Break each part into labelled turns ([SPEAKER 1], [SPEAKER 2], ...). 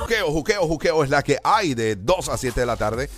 [SPEAKER 1] Juqueo, juqueo, juqueo es la que hay de 2 a 7 de la tarde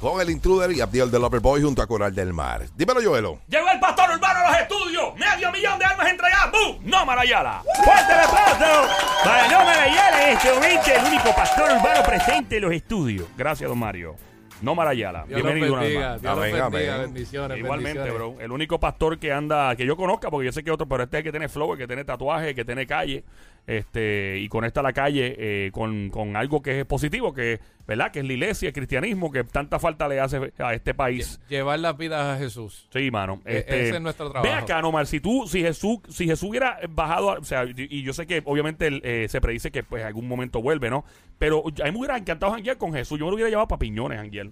[SPEAKER 1] con el intruder y Abdiel del Boy junto a Coral del Mar. Dímelo, Joelo.
[SPEAKER 2] Llegó el pastor urbano a los estudios. Medio millón de armas entregadas. ¡Bum! ¡No, Marayala! ¡Fuerte el aplauso! Para no Marayala este momento, el único pastor urbano presente en los estudios. Gracias, don Mario. No Marayala.
[SPEAKER 3] Los
[SPEAKER 2] Bienvenido una vez
[SPEAKER 3] bendiga,
[SPEAKER 2] más.
[SPEAKER 3] Dios los
[SPEAKER 1] Amén,
[SPEAKER 3] bendiga,
[SPEAKER 1] amén.
[SPEAKER 3] bendiciones,
[SPEAKER 2] Igualmente,
[SPEAKER 3] bendiciones.
[SPEAKER 2] bro. El único pastor que anda, que yo conozca, porque yo sé que otro, pero este es el que tiene flow, el que tiene tatuaje, que tiene calle, este, y conecta la calle eh, con, con algo que es positivo, que, ¿verdad? Que es la iglesia, el cristianismo, que tanta falta le hace a este país.
[SPEAKER 3] Llevar las vidas a Jesús.
[SPEAKER 2] Sí, mano.
[SPEAKER 3] E-
[SPEAKER 2] Este,
[SPEAKER 3] ese es nuestro
[SPEAKER 2] Ve
[SPEAKER 3] trabajo.
[SPEAKER 2] acá, Nomar, si tú, si Jesús, si Jesús hubiera bajado, a- o sea, y, y yo sé que obviamente eh, se predice que pues algún momento vuelve, ¿no? Pero a mí me hubiera encantado janguear con Jesús. Yo me lo hubiera llevado para piñones, janguear.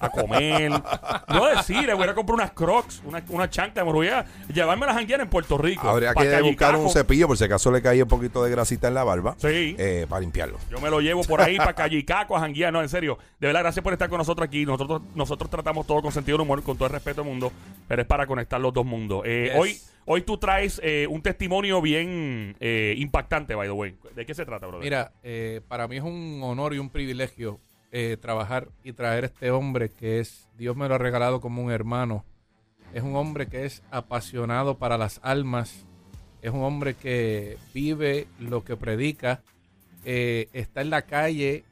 [SPEAKER 2] A comer. no decir, le hubiera comprado unas crocs, una, una chancla, me lo hubiera llevarme a la janguear en Puerto Rico.
[SPEAKER 1] Habría que buscar un cepillo por si acaso le caía un poquito de grasita en la barba
[SPEAKER 2] Sí.
[SPEAKER 1] eh, para limpiarlo.
[SPEAKER 2] Yo me lo llevo por ahí para Callicaco a janguear. No, en serio. De verdad, gracias por estar con nosotros aquí. Nosotros nosotros tratamos todo con sentido del humor, con todo el respeto del mundo, pero es para conectar los dos mundos. Eh,
[SPEAKER 3] Yes.
[SPEAKER 2] Hoy hoy tú traes eh, un testimonio bien eh, impactante, by the way. ¿De qué se trata, brother?
[SPEAKER 3] Mira, eh, para mí es un honor y un privilegio eh, trabajar y traer este hombre que es, Dios me lo ha regalado como un hermano. Es un hombre que es apasionado para las almas. Es un hombre que vive lo que predica. eh, está en la calle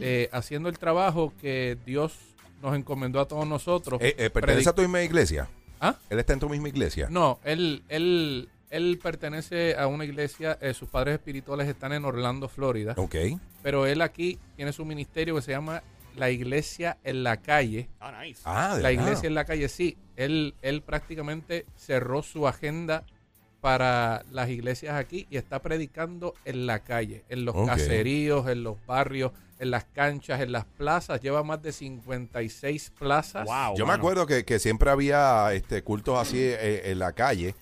[SPEAKER 3] eh, haciendo el trabajo que Dios nos encomendó a todos nosotros.
[SPEAKER 1] Eh, eh, ¿Pertenece a tu misma iglesia?
[SPEAKER 3] ¿Ah?
[SPEAKER 1] ¿Él está en tu misma iglesia?
[SPEAKER 3] No, él, él, él pertenece a una iglesia, eh, sus padres espirituales están en Orlando, Florida,
[SPEAKER 1] Ok.
[SPEAKER 3] pero él aquí tiene su ministerio que se llama La Iglesia en la Calle.
[SPEAKER 2] Ah, nice.
[SPEAKER 1] Ah, de
[SPEAKER 3] La
[SPEAKER 1] verdad.
[SPEAKER 3] Iglesia en la Calle, sí. Él, él prácticamente cerró su agenda para las iglesias aquí y está predicando en la calle, en los caseríos, en los barrios, en las canchas, en las plazas. Lleva más de 56 plazas.
[SPEAKER 2] Wow.
[SPEAKER 1] Yo me acuerdo que, que siempre había este cultos así eh, en la calle.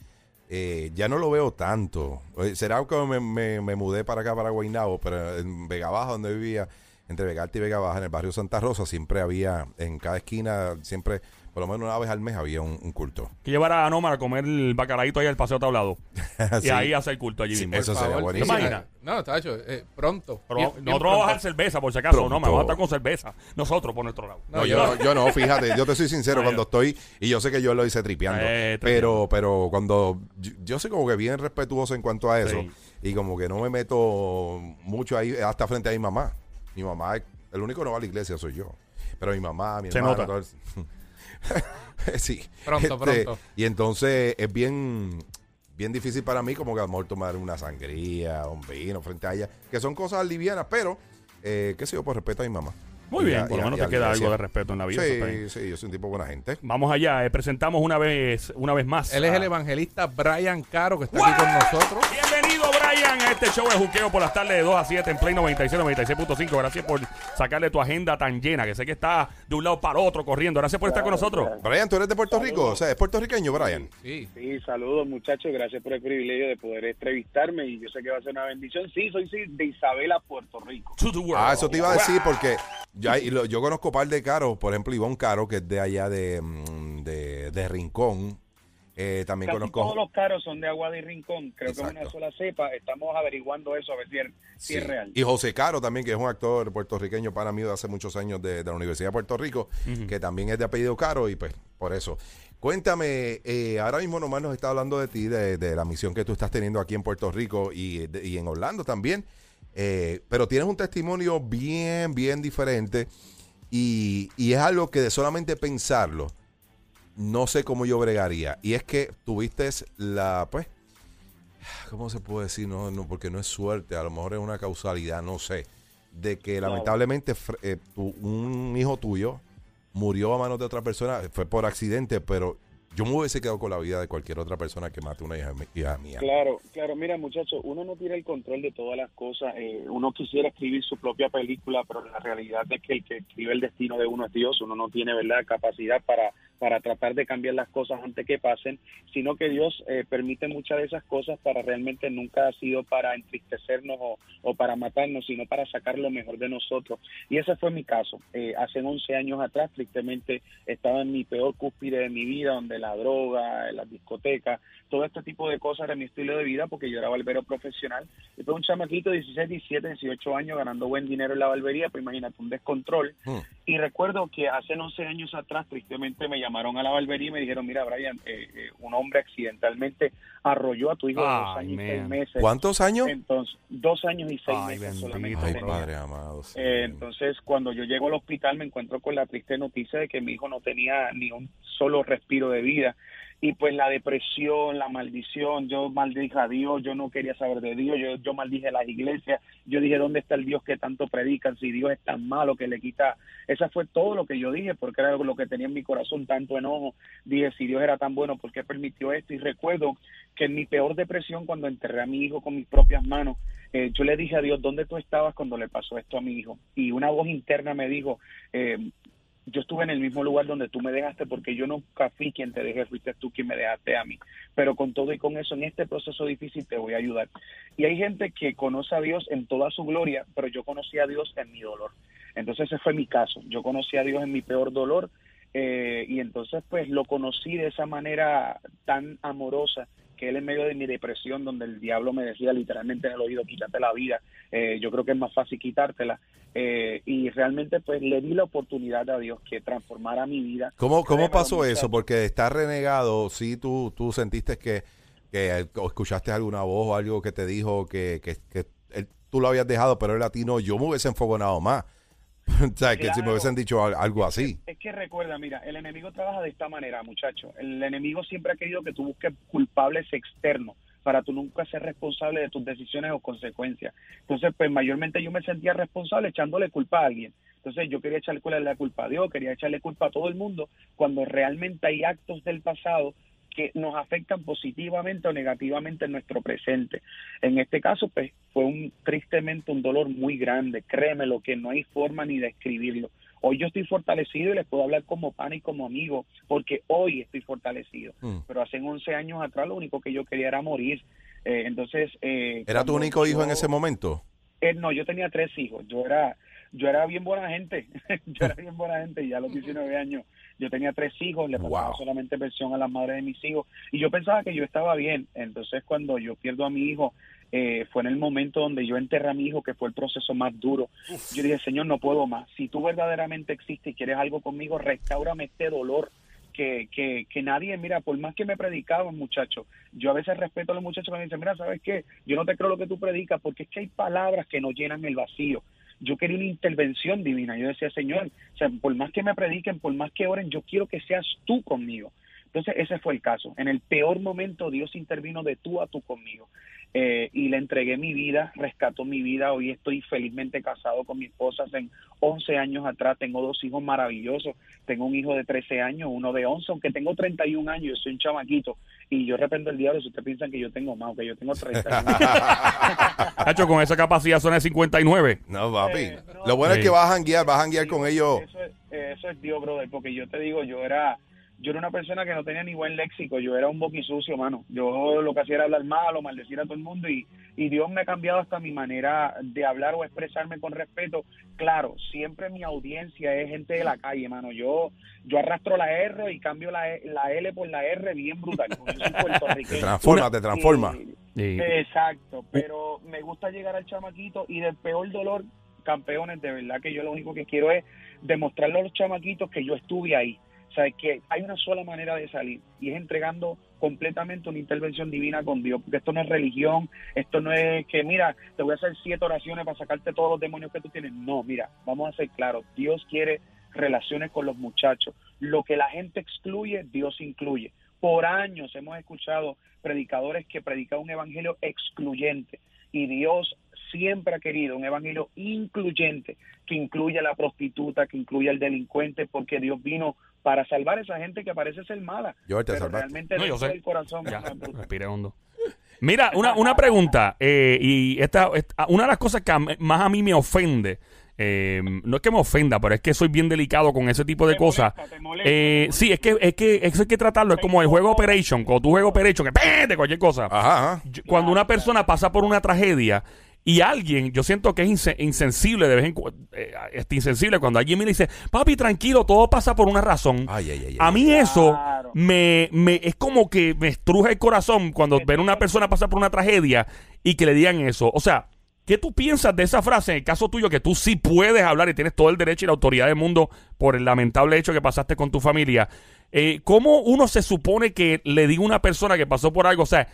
[SPEAKER 1] Eh, ya no lo veo tanto. Será que me, me- me mudé para acá, para Guaynabo, pero en Vega Baja, donde vivía, entre Vega Alta y Vega Baja, en el barrio Santa Rosa, siempre había, en cada esquina, siempre, por lo menos una vez al mes había un, un culto.
[SPEAKER 2] Que llevar a Nomar a comer el bacalaíto ahí al paseo tablado. Y ahí hacer culto allí
[SPEAKER 1] Sí,
[SPEAKER 2] mismo.
[SPEAKER 1] eso sería buenísimo.
[SPEAKER 2] ¿Te imaginas?
[SPEAKER 3] No, está hecho. eh, pronto.
[SPEAKER 2] Pero
[SPEAKER 3] Bien-
[SPEAKER 2] nosotros
[SPEAKER 3] bien
[SPEAKER 2] vamos a bajar
[SPEAKER 3] pronto.
[SPEAKER 2] cerveza, por si acaso. No, me
[SPEAKER 1] Pronto.
[SPEAKER 2] vamos a estar con cerveza. Nosotros, por nuestro lado.
[SPEAKER 1] No, yo, no- yo no, fíjate, yo te soy sincero cuando estoy, y yo sé que yo lo hice tripeando,
[SPEAKER 2] Eh,
[SPEAKER 1] pero pero cuando, yo, yo soy como que bien respetuoso en cuanto a eso,
[SPEAKER 2] Sí.
[SPEAKER 1] y como que no me meto mucho ahí, hasta frente a mi mamá. Mi mamá, el único que no va a la iglesia soy yo, pero mi mamá, mi
[SPEAKER 2] Se
[SPEAKER 1] hermana,
[SPEAKER 2] nota.
[SPEAKER 1] todo el- sí.
[SPEAKER 3] Pronto,
[SPEAKER 1] Este,
[SPEAKER 3] pronto.
[SPEAKER 1] Y entonces es bien, bien difícil para mí como que a lo mejor tomar una sangría, un vino frente a ella, que son cosas livianas, pero, eh, qué sé yo, por respeto a mi mamá.
[SPEAKER 2] Muy bien, por lo menos te queda algo de respeto en la vida.
[SPEAKER 1] Sí, sí, yo soy un tipo buena gente.
[SPEAKER 2] Vamos allá, eh, presentamos una vez, una vez más.
[SPEAKER 3] Él es el evangelista Brian Caro, que está aquí con nosotros.
[SPEAKER 2] Bienvenido, Brian, a este show de juqueo por las tardes de 2 a 7 en Play 96, 96.5. Gracias por sacarle tu agenda tan llena, que sé que está de un lado para otro corriendo. Gracias por estar con nosotros.
[SPEAKER 1] Brian, ¿tú eres de Puerto Rico? O sea, ¿es puertorriqueño, Brian?
[SPEAKER 3] Sí.
[SPEAKER 4] Sí, saludos muchachos, gracias por el privilegio de poder entrevistarme y yo sé que va a ser una bendición. Sí, soy sí, de Isabela, Puerto Rico.
[SPEAKER 2] To the world.
[SPEAKER 1] Ah, eso te iba a decir porque yo, y lo- yo conozco un par de caros, por ejemplo, Ivonne Caro, que es de allá de, mm, de, de Rincón. Eh, también
[SPEAKER 4] Casi
[SPEAKER 1] conozco...
[SPEAKER 4] todos los caros son de Agua de Rincón, creo que es una sola cepa. Estamos averiguando eso a ver si es, si
[SPEAKER 1] Sí.
[SPEAKER 4] es real.
[SPEAKER 1] Y José Caro también, que es un actor puertorriqueño para mí de hace muchos años de, de la Universidad de Puerto Rico, que también es de apellido Caro y pues por eso. Cuéntame, eh, ahora mismo nomás nos está hablando de ti, de, de la misión que tú estás teniendo aquí en Puerto Rico y, de- y en Orlando también, eh, pero tienes un testimonio bien, bien diferente y, y es algo que de solamente pensarlo, no sé cómo yo bregaría. Y es que tuviste la, pues, ¿cómo se puede decir? No, no, porque no es suerte, a lo mejor es una causalidad, no sé. De que lamentablemente eh, tu- un hijo tuyo murió a manos de otra persona, fue por accidente, pero yo me hubiese quedado con la vida de cualquier otra persona que mate una hija, mi- hija mía.
[SPEAKER 4] Claro, claro, mira muchachos, uno no tiene el control de todas las cosas, eh, uno quisiera escribir su propia película, pero la realidad es que el que escribe el destino de uno es Dios, uno no tiene verdad capacidad para, para tratar de cambiar las cosas antes que pasen, sino que Dios eh, permite muchas de esas cosas para realmente nunca ha sido para entristecernos o, o, para matarnos, sino para sacar lo mejor de nosotros. Y ese fue mi caso. Eh, hace 11 años atrás, tristemente, estaba en mi peor cúspide de mi vida, donde la droga, las discotecas, todo este tipo de cosas era mi estilo de vida, porque yo era barbero profesional. Y fue un chamaquito de 16, 17, 18 años ganando buen dinero en la barbería, pues imagínate, un descontrol. Hmm. Y recuerdo que hace 11 años atrás, tristemente, me llamaron a la barbería y me dijeron, mira, Brian, eh, eh, un hombre accidentalmente arrolló a tu hijo de dos años y seis meses.
[SPEAKER 1] ¿Cuántos años?
[SPEAKER 4] Entonces, dos años y seis meses solamente.
[SPEAKER 1] Ay, padre amado.
[SPEAKER 4] Eh, entonces, cuando yo llego al hospital me encuentro con la triste noticia de que mi hijo no tenía ni un solo respiro de vida y pues la depresión, la maldición, yo maldije a Dios, yo no quería saber de Dios, yo, yo maldije a las iglesias, yo dije, ¿dónde está el Dios que tanto predican? Si Dios es tan malo que le quita, esa fue todo lo que yo dije, porque era lo que tenía en mi corazón, tanto enojo, dije, si Dios era tan bueno, ¿por qué permitió esto? Y recuerdo que en mi peor depresión, cuando enterré a mi hijo con mis propias manos, eh, yo le dije a Dios, ¿dónde tú estabas cuando le pasó esto a mi hijo? Y una voz interna me dijo, eh, yo estuve en el mismo lugar donde tú me dejaste porque yo nunca fui quien te dejé, fuiste tú quien me dejaste a mí. Pero con todo y con eso, en este proceso difícil te voy a ayudar. Y hay gente que conoce a Dios en toda su gloria, pero yo conocí a Dios en mi dolor. Entonces ese fue mi caso. Yo conocí a Dios en mi peor dolor eh, y entonces pues lo conocí de esa manera tan amorosa que él en medio de mi depresión, donde el diablo me decía literalmente en el oído, quítate la vida, eh, yo creo que es más fácil quitártela. Eh, y realmente pues le di la oportunidad a Dios que transformara mi vida.
[SPEAKER 1] ¿Cómo, cómo pasó eso? Porque está renegado, si tú, tú sentiste que, que escuchaste alguna voz o algo que te dijo que, que, que tú lo habías dejado, pero él a ti no, yo me hubiese enfogonado más. o sea, que si me hubiesen dicho algo así.
[SPEAKER 4] Es que, recuerda, mira, el enemigo trabaja de esta manera, muchacho. El enemigo siempre ha querido que tú busques culpables externos para tú nunca ser responsable de tus decisiones o consecuencias. Entonces, pues mayormente yo me sentía responsable echándole culpa a alguien. Entonces yo quería echarle la culpa a Dios, quería echarle culpa a todo el mundo, cuando realmente hay actos del pasado que nos afectan positivamente o negativamente en nuestro presente. En este caso, pues, fue un tristemente un dolor muy grande, créeme lo que no hay forma ni de escribirlo. Hoy yo estoy fortalecido y les puedo hablar como pan y como amigo, porque hoy estoy fortalecido. Mm. Pero hace 11 años atrás lo único que yo quería era morir. Eh, entonces... Eh,
[SPEAKER 1] ¿Era tu único hijo en ese momento?
[SPEAKER 4] Eh, no, yo tenía tres hijos. Yo era yo era bien buena gente. yo era bien buena gente y ya a los 19 años yo tenía tres hijos, le pagaba solamente pensión a las madres de mis hijos y yo pensaba que yo estaba bien. Entonces cuando yo pierdo a mi hijo, eh, fue en el momento donde yo enterré a mi hijo, que fue el proceso más duro. Yo dije, Señor, no puedo más. Si tú verdaderamente existes y quieres algo conmigo, restaurame este dolor. Que, que, que nadie, mira, por más que me predicaban, muchachos, yo a veces respeto a los muchachos que me dicen, mira, ¿sabes qué? Yo no te creo lo que tú predicas porque es que hay palabras que nos llenan el vacío yo quería una intervención divina. Yo decía, Señor, o por más que me prediquen, por más que oren, yo quiero que seas tú conmigo. Entonces, ese fue el caso. En el peor momento, Dios intervino de tú a tú conmigo. Eh, y le entregué mi vida, rescató mi vida. Hoy estoy felizmente casado con mi esposa. Hace 11 años atrás tengo dos hijos maravillosos. Tengo un hijo de 13 años, uno de 11, aunque tengo 31 años, yo soy un chamaquito. Y yo rependo el diablo si ustedes piensan que yo tengo más, que yo tengo 31
[SPEAKER 2] Hacho, con esa capacidad son de 59.
[SPEAKER 1] No, papi. Eh, Lo bueno es que vas a janguear, vas a janguear con ellos.
[SPEAKER 4] Eso es, eso es Dios, brother, porque yo te digo, yo era yo era una persona que no tenía ni buen léxico, yo era un boquisucio, mano. Yo lo que hacía era hablar malo, maldecir a todo el mundo y, y Dios me ha cambiado hasta mi manera de hablar o expresarme con respeto. Claro, siempre mi audiencia es gente de la calle, mano. Yo yo arrastro la R y cambio la, la L por la R bien brutal.
[SPEAKER 1] Te transforma, te transforma.
[SPEAKER 4] Exacto, pero me gusta llegar al chamaquito y del peor dolor, campeones, de verdad que yo lo único que quiero es demostrarle a los chamaquitos que yo estuve ahí sea, que hay una sola manera de salir y es entregando completamente una intervención divina con Dios, porque esto no es religión, esto no es que, mira, te voy a hacer siete oraciones para sacarte todos los demonios que tú tienes. No, mira, vamos a ser claros, Dios quiere relaciones con los muchachos. Lo que la gente excluye, Dios incluye. Por años hemos escuchado predicadores que predican un evangelio excluyente y Dios siempre ha querido un evangelio incluyente que incluya a la prostituta, que incluya al delincuente, porque Dios vino para salvar a esa gente que parece ser mala.
[SPEAKER 1] Yo te
[SPEAKER 4] pero realmente no, yo sé. corazón.
[SPEAKER 2] respire hondo. Mira, una, una pregunta, eh, y esta, una de las cosas que más a mí me ofende eh, no es que me ofenda, pero es que soy bien delicado con ese tipo de
[SPEAKER 4] Te
[SPEAKER 2] cosas.
[SPEAKER 4] molesta, te molesta,
[SPEAKER 2] Eh, sí, es que, es que eso hay que tratarlo. Es como el juego Operation. Cuando tú juegas Operation, que de cualquier cosa.
[SPEAKER 1] Ajá,
[SPEAKER 2] cuando una persona pasa por una tragedia y alguien, yo siento que es inse- insensible de vez en cuando, insensible cuando alguien me dice, papi, tranquilo, todo pasa por una razón.
[SPEAKER 1] Ay, ay, ay.
[SPEAKER 2] A mí eso
[SPEAKER 4] Claro.
[SPEAKER 2] me, me es como que me estruje el corazón cuando ver a una persona pasar por una tragedia y que le digan eso. O sea, ¿qué tú piensas de esa frase en el caso tuyo que tú sí puedes hablar y tienes todo el derecho y la autoridad del mundo por el lamentable hecho que pasaste con tu familia? Eh, ¿Cómo uno se supone que le diga a una persona que pasó por algo? O sea,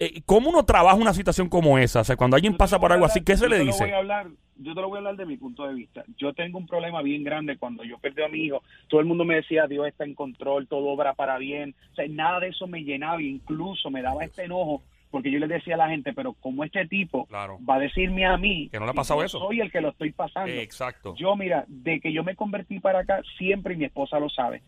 [SPEAKER 2] eh, ¿cómo uno trabaja una situación como esa? O sea, cuando alguien pasa por algo
[SPEAKER 4] hablar-
[SPEAKER 2] así, ¿qué se le dice?
[SPEAKER 4] voy a hablar, yo te lo voy a hablar de mi punto de vista. Yo tengo un problema bien grande cuando yo perdí a mi hijo. Todo el mundo me decía, Dios está en control, todo obra para bien. O sea, nada de eso me llenaba, incluso me daba este enojo porque yo le decía a la gente, pero como este tipo
[SPEAKER 2] Claro.
[SPEAKER 4] va a decirme a mí
[SPEAKER 2] Que no le ha pasado eso.
[SPEAKER 4] soy el que lo estoy pasando.
[SPEAKER 2] Eh, exacto.
[SPEAKER 4] Yo, mira, de que yo me convertí para acá, siempre y mi esposa lo sabe.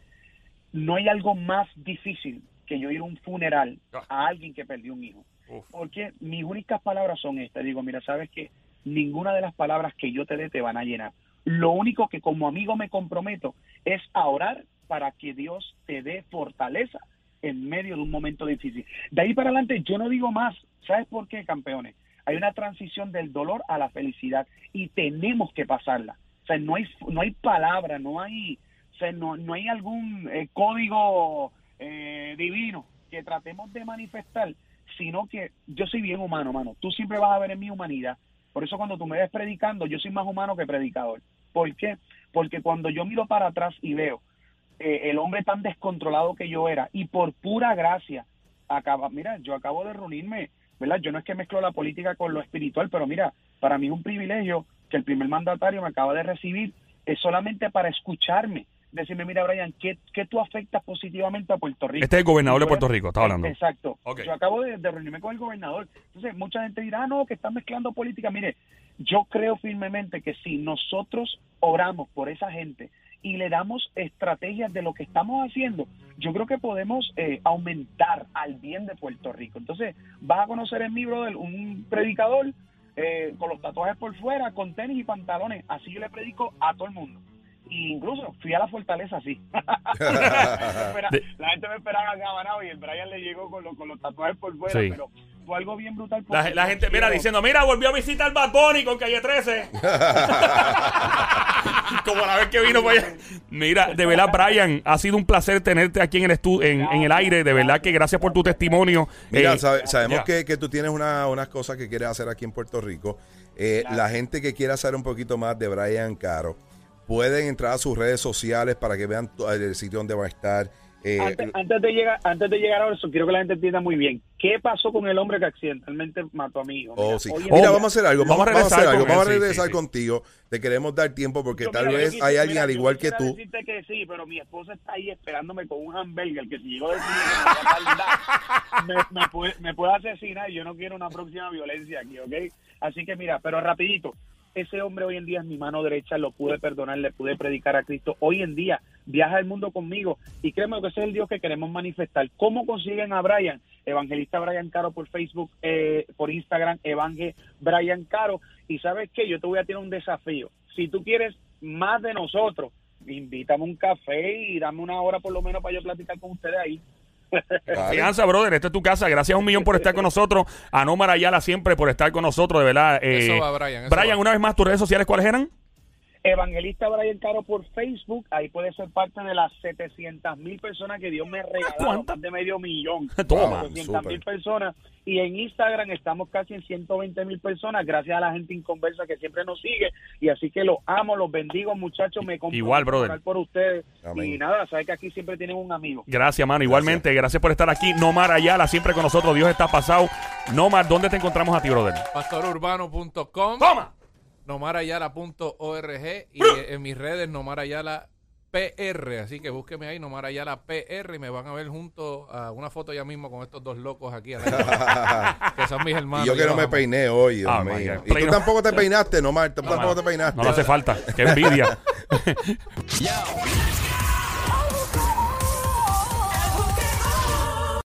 [SPEAKER 4] No hay algo más difícil que yo ir a un funeral
[SPEAKER 2] Ah.
[SPEAKER 4] a alguien que perdió un hijo.
[SPEAKER 2] Uf.
[SPEAKER 4] Porque mis únicas palabras son estas. Digo, mira, sabes que ninguna de las palabras que yo te dé te van a llenar. Lo único que como amigo me comprometo es a orar para que Dios te dé fortaleza en medio de un momento difícil. De ahí para adelante yo no digo más. ¿Sabes por qué, campeones? Hay una transición del dolor a la felicidad y tenemos que pasarla. O sea, no hay, no hay palabra, no hay, o sea, no, no hay algún eh, código eh, divino que tratemos de manifestar, sino que yo soy bien humano, mano. Tú siempre vas a ver en mi humanidad. Por eso cuando tú me ves predicando, yo soy más humano que predicador. ¿Por qué? Porque cuando yo miro para atrás y veo eh, el hombre tan descontrolado que yo era y por pura gracia acaba, mira, yo acabo de reunirme, ¿verdad? Yo no es que mezclo la política con lo espiritual, pero mira, para mí es un privilegio que el primer mandatario me acaba de recibir es solamente para escucharme, decirme, mira, Brian, ¿qué, qué tú afectas positivamente a Puerto Rico?
[SPEAKER 2] Este es el gobernador de Puerto Rico, está hablando.
[SPEAKER 4] Exacto. Yo acabo de, de reunirme con el gobernador. Entonces, mucha gente dirá, ah, no, que están mezclando política. Mire, yo creo firmemente que si nosotros oramos por esa gente y le damos estrategias de lo que estamos haciendo, yo creo que podemos eh, aumentar al bien de Puerto Rico. Entonces, vas a conocer en mi brother un predicador eh, con los tatuajes por fuera, con tenis y pantalones. Así yo le predico a todo el mundo. Y incluso fui a la fortaleza así. La gente me esperaba gabanado y el Brian le llegó con, los- con los tatuajes por fuera,
[SPEAKER 2] Sí.
[SPEAKER 4] pero fue algo bien brutal.
[SPEAKER 2] La, la gente, mira,
[SPEAKER 4] quiero-
[SPEAKER 2] diciendo, mira, volvió a visitar Bad Bunny con Calle 13. Como la vez que vino para allá. Mira, de verdad, Brian, ha sido un placer tenerte aquí en el estu en, en el aire. De verdad que gracias por tu testimonio.
[SPEAKER 1] Mira,
[SPEAKER 2] Eh,
[SPEAKER 1] sabe- sabemos que, que tú tienes una- unas cosas que quieres hacer aquí en Puerto Rico. Eh, La gente que quiera saber un poquito más de Brian Caro, pueden entrar a sus redes sociales para que vean el sitio donde va a estar. Eh,
[SPEAKER 4] Antes, antes de llegar, antes de llegar a eso, quiero que la gente entienda muy bien. ¿Qué pasó con el hombre que accidentalmente mató a mi hijo?
[SPEAKER 1] Oh,
[SPEAKER 4] Mira,
[SPEAKER 1] sí. vamos a hacer algo.
[SPEAKER 2] Vamos a
[SPEAKER 1] vamos a hacer
[SPEAKER 2] regresar
[SPEAKER 1] algo. Vamos a regresar
[SPEAKER 2] sí, sí.
[SPEAKER 1] contigo. Te queremos dar tiempo porque
[SPEAKER 4] Yo,
[SPEAKER 1] tal
[SPEAKER 4] mira,
[SPEAKER 1] vez hay alguien
[SPEAKER 4] mira,
[SPEAKER 1] al
[SPEAKER 4] yo
[SPEAKER 1] igual que tú.
[SPEAKER 4] decirte que sí, pero mi esposa está ahí esperándome con un hamburger que si llegó de cine me, me, puede, me puede asesinar y yo no quiero una próxima violencia aquí, ¿ok? Así que mira, pero rapidito, ese hombre hoy en día es mi mano derecha, lo pude perdonar, le pude predicar a Cristo. Hoy en día viaja el mundo conmigo y créeme que ese es el Dios que queremos manifestar. ¿Cómo consiguen a Brian? Evangelista Brian Caro por Facebook, eh, por Instagram, Evangel Brian Caro. Y sabes qué, yo te voy a tirar un desafío. Si tú quieres más de nosotros, invítame un café y dame una hora por lo menos para yo platicar con ustedes ahí.
[SPEAKER 2] Confianza, brother. Esta es tu casa. Gracias un millón por estar con nosotros. A Nomar Ayala siempre por estar con nosotros, de verdad. Eh,
[SPEAKER 3] Eso va, Brian, eso
[SPEAKER 2] Brian,
[SPEAKER 3] va.
[SPEAKER 2] una vez más, tus redes sociales, ¿cuáles eran?
[SPEAKER 4] Evangelista Brian Caro por Facebook, ahí puede ser parte de las 700 mil personas que Dios me regaló,
[SPEAKER 2] ¿Cuántas?
[SPEAKER 4] más de medio millón.
[SPEAKER 2] Toma.
[SPEAKER 4] 700 mil personas. Y en Instagram estamos casi en 120 mil personas, gracias a la gente inconversa que siempre nos sigue. Y así que los amo, los bendigo, muchachos. Me
[SPEAKER 2] Igual, brother.
[SPEAKER 4] por ustedes.
[SPEAKER 1] Amén.
[SPEAKER 4] Y nada, sabes que aquí siempre tienen un amigo.
[SPEAKER 2] Gracias, mano. Igualmente, gracias por estar aquí. Nomar Ayala, siempre con nosotros. Dios está pasado. Nomar, ¿dónde te encontramos a ti, brother?
[SPEAKER 3] Pastorurbano.com,
[SPEAKER 2] ¡Toma!
[SPEAKER 3] nomarayala.org y en mis redes Nomarayala PR, así que búsqueme ahí Nomarayala PR y me van a ver junto a una foto ya mismo con estos dos locos aquí, lado, que son mis hermanos.
[SPEAKER 1] y yo que no me peiné hoy, Dios
[SPEAKER 2] Ah,
[SPEAKER 1] mío. Y tú tampoco te peinaste, no, Mar. Tú tampoco te peinaste.
[SPEAKER 2] No le hace falta. Qué envidia.